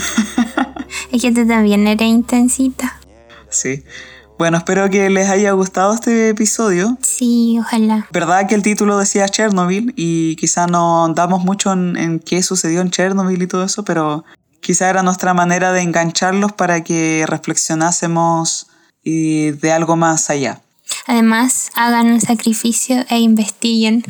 Es que tú también eres intensita. Sí. Bueno, espero que les haya gustado este episodio. Sí, ojalá. Verdad que el título decía Chernobyl y quizá no andamos mucho en, en qué sucedió en Chernobyl y todo eso, pero quizá era nuestra manera de engancharlos para que reflexionásemos y de algo más allá. Además, hagan un sacrificio e investiguen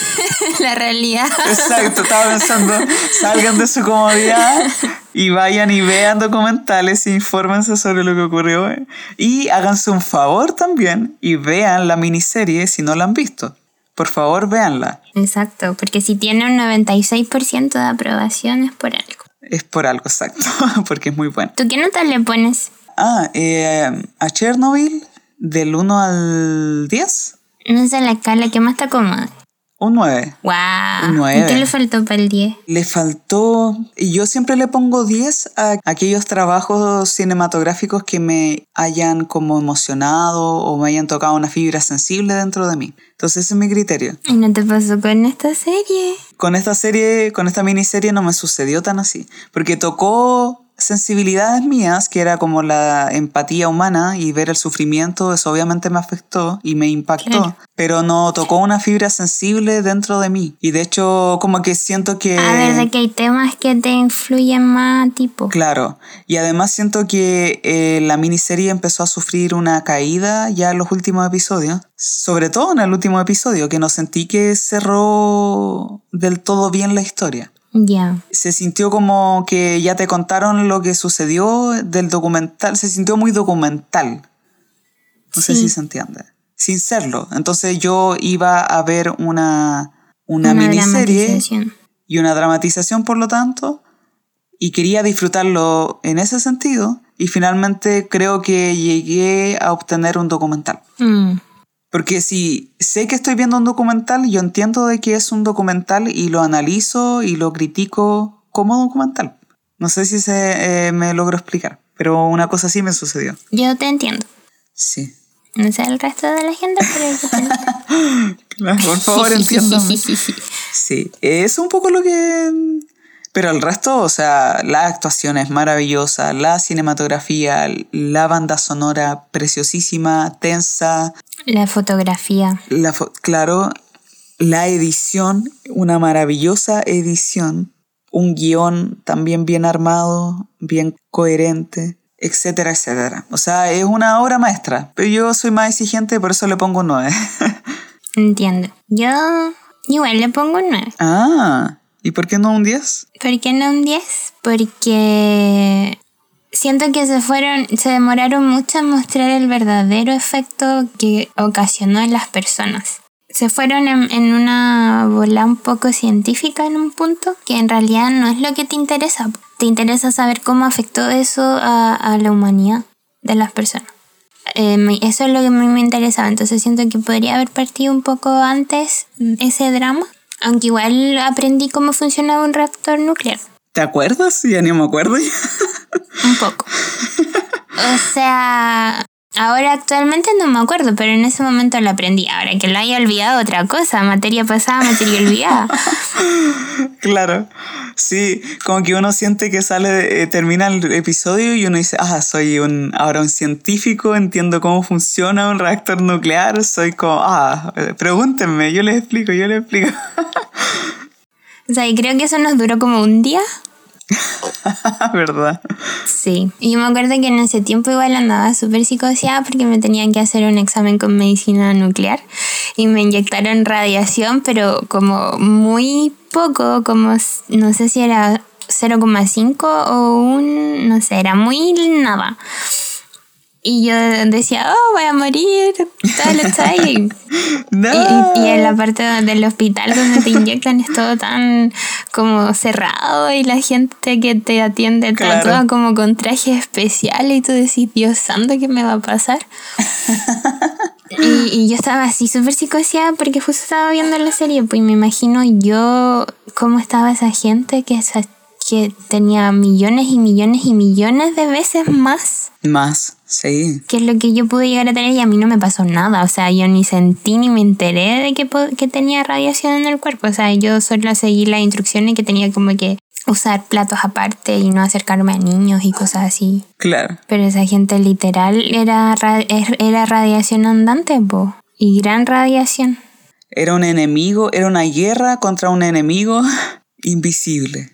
la realidad. Exacto, estaba pensando, salgan de su comodidad y vayan y vean documentales e infórmense sobre lo que ocurrió. Y háganse un favor también y vean la miniserie si no la han visto. Por favor, véanla. Exacto, porque si tiene un 96% de aprobación es por algo. Es por algo exacto, porque es muy bueno. ¿Tú qué nota le pones? Ah, eh, a Chernobyl, del 1 al 10, No sé la escala que más te acomode. un 9. ¡Wow! Un nueve. ¿Y qué le faltó para el 10? Le faltó, yo siempre le pongo 10 a aquellos trabajos cinematográficos que me hayan como emocionado o me hayan tocado una fibra sensible dentro de mí. Entonces ese es mi criterio. ¿Y no te pasó con esta serie? Con esta serie, con esta miniserie no me sucedió tan así, porque tocó sensibilidades mías, que era como la empatía humana y ver el sufrimiento, eso obviamente me afectó y me impactó, Claro. pero no tocó una fibra sensible dentro de mí. Y de hecho como que siento que... A ver, de que hay temas que te influyen más, tipo. Claro, y además siento que eh, la miniserie empezó a sufrir una caída ya en los últimos episodios, sobre todo en el último episodio, que no sentí que cerró del todo bien la historia. Ya. Se sintió como que ya te contaron lo que sucedió del documental, se sintió muy documental. No sé si se entiende. Sin serlo. Entonces yo iba a ver una, una, miniserie y una dramatización, por lo tanto, y quería disfrutarlo en ese sentido, y finalmente creo que llegué a obtener un documental. Mm. Porque si sé que estoy viendo un documental, yo entiendo de que es un documental y lo analizo y lo critico como documental. No sé si se, eh, me logro explicar, pero una cosa así me sucedió. Yo te entiendo. Sí. No sé el resto de la gente, pero entiendo. Por favor, entiéndame. Sí, es un poco lo que... Pero el resto, o sea, la actuación es maravillosa, la cinematografía, la banda sonora preciosísima, tensa, La fotografía. la fo- claro, la edición, una maravillosa edición, un guion también bien armado, bien coherente, etcétera, etcétera. O sea, es una obra maestra, pero yo soy más exigente, por eso le pongo un 9. Entiendo. Yo igual le pongo un 9. ah, ¿y por qué no un 10? ¿Por qué no un 10? Porque siento que se fueron, se demoraron mucho en mostrar el verdadero efecto que ocasionó en las personas. Se fueron en, en una bola un poco científica en un punto, que en realidad no es lo que te interesa. Te interesa saber cómo afectó eso a, a la humanidad de las personas. Eh, me- eso es lo que a mí me interesaba, entonces siento que podría haber partido un poco antes ese drama, aunque igual aprendí cómo funcionaba un reactor nuclear. ¿Te acuerdas? Ya ni me acuerdo. Un poco. O sea, ahora actualmente no me acuerdo, pero en ese momento lo aprendí. Ahora que lo haya olvidado, otra cosa. Materia pasada, materia olvidada. claro. Sí, como que uno siente que sale, eh, termina el episodio y uno dice, ah, soy un, ahora un científico, entiendo cómo funciona un reactor nuclear, soy como, ah, eh, pregúntenme, yo les explico, yo les explico. O sea, y creo que eso nos duró como un día. ¿Verdad? Sí. Y yo me acuerdo que en ese tiempo igual andaba súper psicoseada porque me tenían que hacer un examen con medicina nuclear y me inyectaron radiación, pero como muy poco, como no sé si era 0,5 o un, no sé, era muy nada. Y yo decía, oh, voy a morir, todo lo está ahí. No. Y, y en la parte del hospital donde te inyectan es todo tan como cerrado y la gente que te atiende Claro. toda como con traje especial y tú decís, Dios santo, ¿qué me va a pasar? y, y yo estaba así súper psicoseada porque justo estaba viendo la serie, pues y me imagino yo cómo estaba esa gente que, esa- que tenía millones y millones y millones de veces más Más, sí. que es lo que yo pude llegar a tener y a mí no me pasó nada. O sea, yo ni sentí ni me enteré de que, que tenía radiación en el cuerpo. O sea, yo solo seguí las instrucciones que tenía como que usar platos aparte y no acercarme a niños y cosas así. Claro. Pero esa gente literal era, ra- er- era radiación andante, po. Y gran radiación. Era un enemigo, era una guerra contra un enemigo invisible.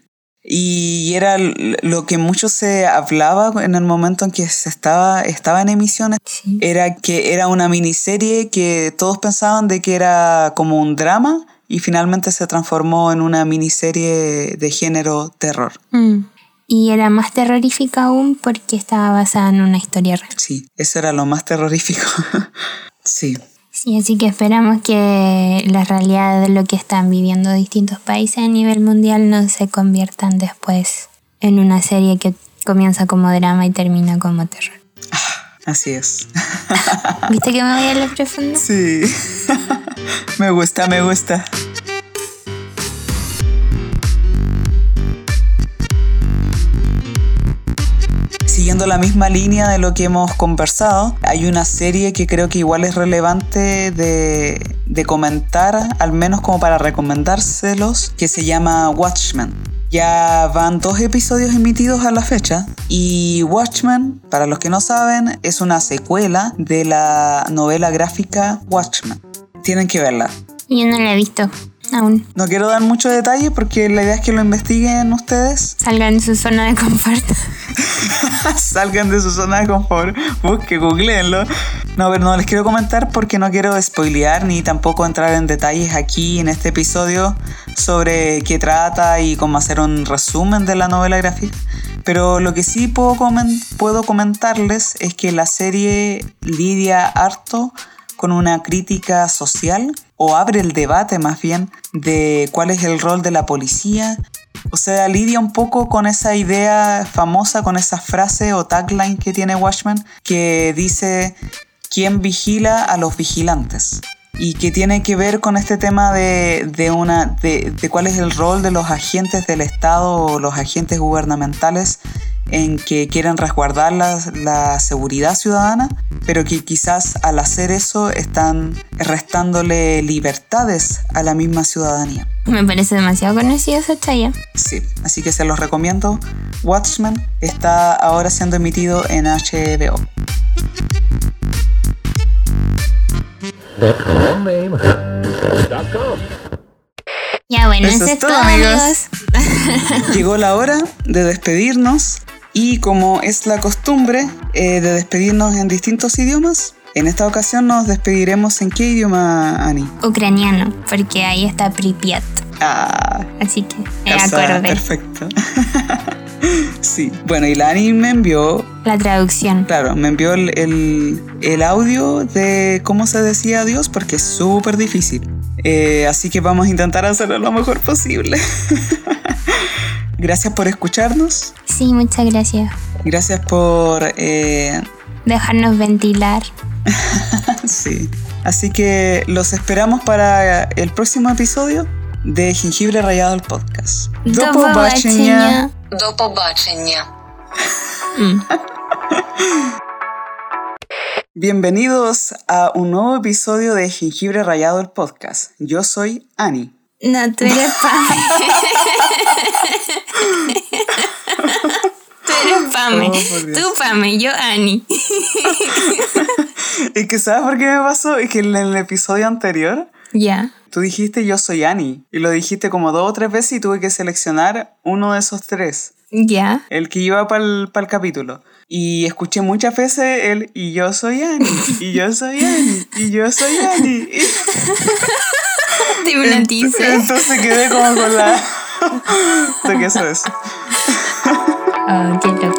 Y era lo que mucho se hablaba en el momento en que se estaba, estaba en emisiones. Sí. Era que era una miniserie que todos pensaban de que era como un drama y finalmente se transformó en una miniserie de género terror. Mm. Y era más terrorífica aún porque estaba basada en una historia real. Sí, eso era lo más terrorífico. sí. Sí, así que esperamos que la realidad de lo que están viviendo distintos países a nivel mundial no se conviertan después en una serie que comienza como drama y termina como terror. Así es. ¿Viste que me voy a lo profundo? Sí. me gusta, me gusta. Siguiendo la misma línea de lo que hemos conversado, hay una serie que creo que igual es relevante de, de comentar, al menos como para recomendárselos, que se llama Watchmen. Ya van dos episodios emitidos a la fecha y Watchmen, para los que no saben, es una secuela de la novela gráfica Watchmen. Tienen que verla. Yo no la he visto aún. No quiero dar muchos detalles porque la idea es que lo investiguen ustedes. Salgan de su zona de confort. Salgan de su zona de confort, busquen, googleenlo. No, pero no les quiero comentar porque no quiero spoilear ni tampoco entrar en detalles aquí en este episodio sobre qué trata y cómo hacer un resumen de la novela gráfica. Pero lo que sí puedo, comen- puedo comentarles es que la serie lidia harto con una crítica social o abre el debate más bien de cuál es el rol de la policía. O sea, lidia un poco con esa idea famosa, con esa frase o tagline que tiene Watchmen que dice ¿quién vigila a los vigilantes? Y que tiene que ver con este tema de, de una, de, de cuál es el rol de los agentes del Estado o los agentes gubernamentales en que quieren resguardar la, la seguridad ciudadana, pero que quizás al hacer eso están restándole libertades a la misma ciudadanía. Me parece demasiado conocido esa chaya. Sí, así que se los recomiendo. Watchmen está ahora siendo emitido en HBO. Ya bueno, Eso eso, es todo, amigos. Llegó la hora de despedirnos y como es la costumbre eh, de despedirnos en distintos idiomas, en esta ocasión nos despediremos en qué idioma, Ani? Ucraniano, porque ahí está Pripyat. Ah, Así que me acordé. perfecto. sí, bueno, y la Ani me envió, La traducción. claro, me envió el, el- el audio de cómo se decía adiós porque es súper difícil. Eh, así que vamos a intentar hacerlo lo mejor posible. Gracias por escucharnos. Sí, muchas gracias. Gracias por... Eh, Dejarnos ventilar. sí. Así que los esperamos para el próximo episodio de Jengibre Rayado el podcast. Dopo pobaczenia. Dopo pobaczenia. Mm. Bienvenidos a un nuevo episodio de Jengibre Rayado el podcast. Yo soy Ani. No, tú eres tú eres Pame. Oh, tú Pame, yo Ani. Es que ¿sabes por qué me pasó? Es que en el episodio anterior ya. tú dijiste yo soy Ani. Y lo dijiste como dos o tres veces y tuve que seleccionar uno de esos tres. Ya. El que iba para el, capítulo. Y escuché muchas veces el y yo soy Ani, y yo soy Ani, y yo soy Ani. Y- Te hipnotice. Entonces quedé como con la... ¿De qué eso es? Oh, qué loco.